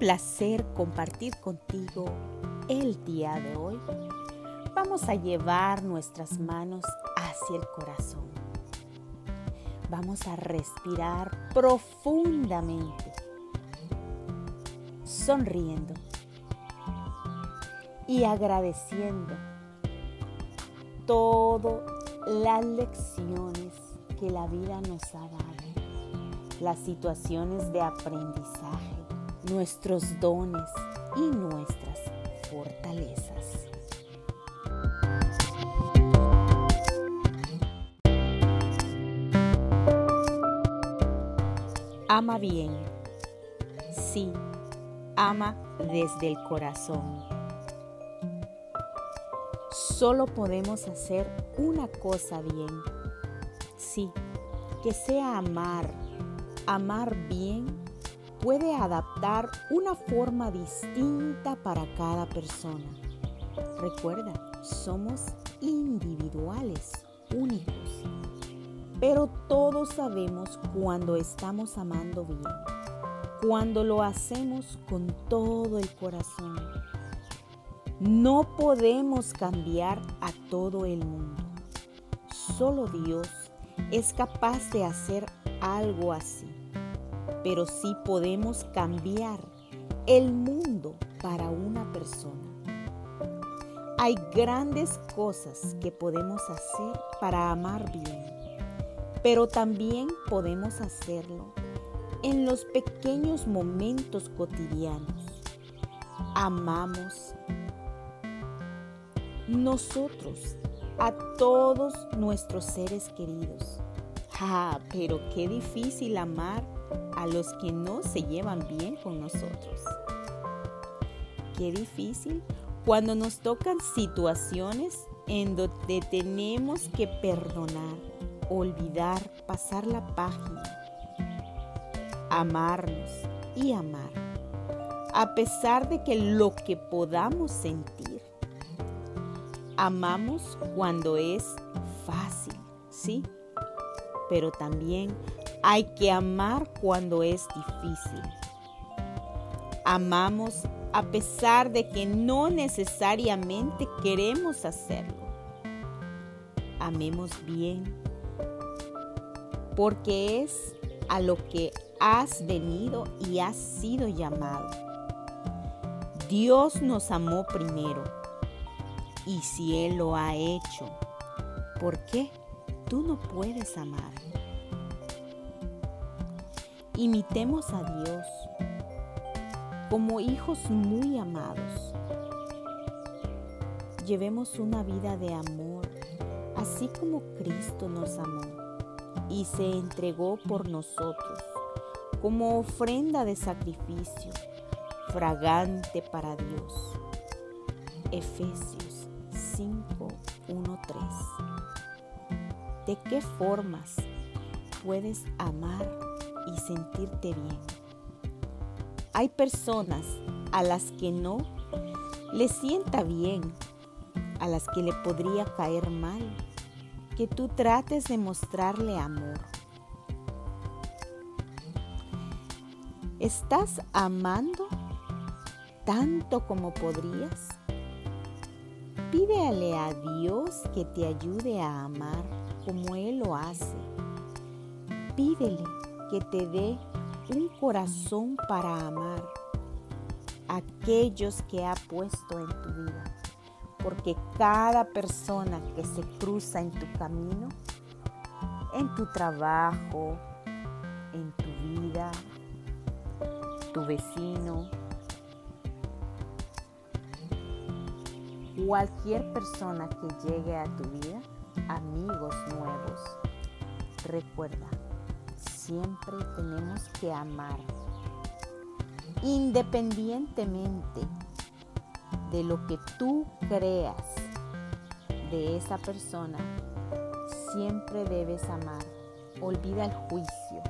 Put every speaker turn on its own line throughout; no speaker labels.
placer compartir contigo el día de hoy. Vamos a llevar nuestras manos hacia el corazón. Vamos a respirar profundamente, sonriendo y agradeciendo todas las lecciones que la vida nos ha dado, las situaciones de aprendizaje, nuestros dones y nuestras fortalezas. Ama bien. Sí, ama desde el corazón. Solo podemos hacer una cosa bien. Sí, que sea amar. Amar bien puede adaptar una forma distinta para cada persona. Recuerda, somos individuales, únicos. Pero todos sabemos cuando estamos amando bien, cuando lo hacemos con todo el corazón. No podemos cambiar a todo el mundo. Solo Dios es capaz de hacer algo así pero sí podemos cambiar el mundo para una persona. Hay grandes cosas que podemos hacer para amar bien, pero también podemos hacerlo en los pequeños momentos cotidianos. Amamos nosotros a todos nuestros seres queridos. Ah, pero qué difícil amar a los que no se llevan bien con nosotros. Qué difícil cuando nos tocan situaciones en donde tenemos que perdonar, olvidar, pasar la página, amarnos y amar, a pesar de que lo que podamos sentir, amamos cuando es fácil, ¿sí? Pero también hay que amar cuando es difícil. Amamos a pesar de que no necesariamente queremos hacerlo. Amemos bien porque es a lo que has venido y has sido llamado. Dios nos amó primero y si Él lo ha hecho, ¿por qué tú no puedes amar? Imitemos a Dios como hijos muy amados. Llevemos una vida de amor, así como Cristo nos amó y se entregó por nosotros como ofrenda de sacrificio fragante para Dios. Efesios 5, 1, 3. ¿De qué formas puedes amar sentirte bien. Hay personas a las que no le sienta bien, a las que le podría caer mal, que tú trates de mostrarle amor. ¿Estás amando tanto como podrías? Pídele a Dios que te ayude a amar como Él lo hace. Pídele que te dé un corazón para amar a aquellos que ha puesto en tu vida. Porque cada persona que se cruza en tu camino, en tu trabajo, en tu vida, tu vecino, cualquier persona que llegue a tu vida, amigos nuevos, recuerda, siempre tenemos que amar, independientemente de lo que tú creas de esa persona, siempre debes amar. Olvida el juicio,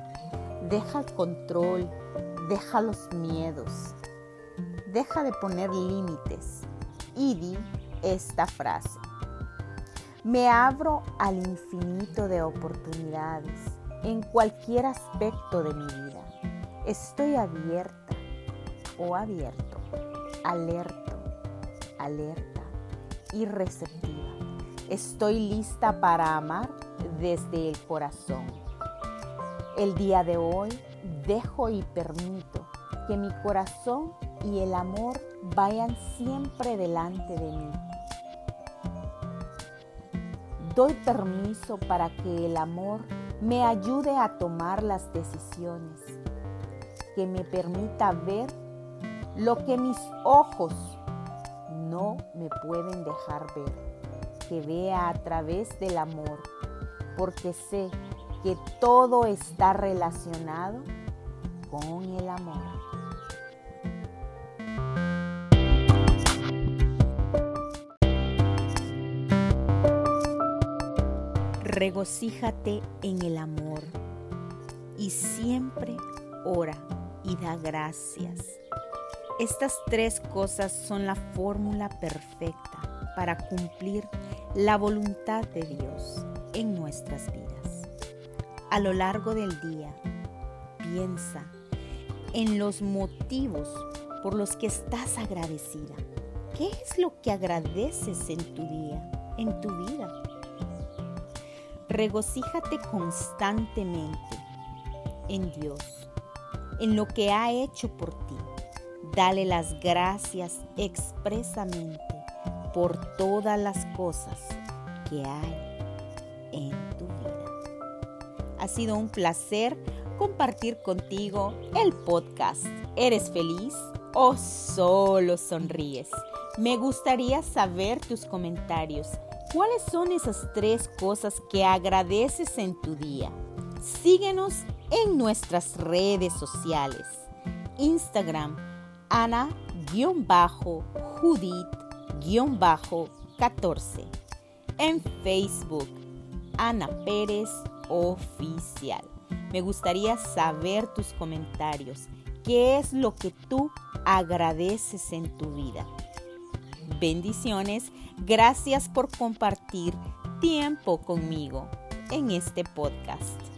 deja el control, deja los miedos, deja de poner límites. Y di esta frase. Me abro al infinito de oportunidades en cualquier aspecto de mi vida. Estoy abierta, o abierto, alerto, alerta y receptiva. Estoy lista para amar desde el corazón. El día de hoy dejo y permito que mi corazón y el amor vayan siempre delante de mí. Doy permiso para que el amor me ayude a tomar las decisiones, que me permita ver lo que mis ojos no me pueden dejar ver, que vea a través del amor, porque sé que todo está relacionado con el amor. Regocíjate en el amor y siempre ora y da gracias. Estas tres cosas son la fórmula perfecta para cumplir la voluntad de Dios en nuestras vidas. A lo largo del día, piensa en los motivos por los que estás agradecida. ¿Qué es lo que agradeces en tu día, en tu vida? Regocíjate constantemente en Dios, en lo que ha hecho por ti. Dale las gracias expresamente por todas las cosas que hay en tu vida. Ha sido un placer compartir contigo el podcast. ¿Eres feliz o solo sonríes? Me gustaría saber tus comentarios ¿Cuáles son esas tres cosas que agradeces en tu día? Síguenos en nuestras redes sociales. Instagram, Ana-Judith-14. En Facebook, Ana Pérez Oficial. Me gustaría saber tus comentarios. ¿Qué es lo que tú agradeces en tu vida? Bendiciones. Gracias por compartir tiempo conmigo en este podcast.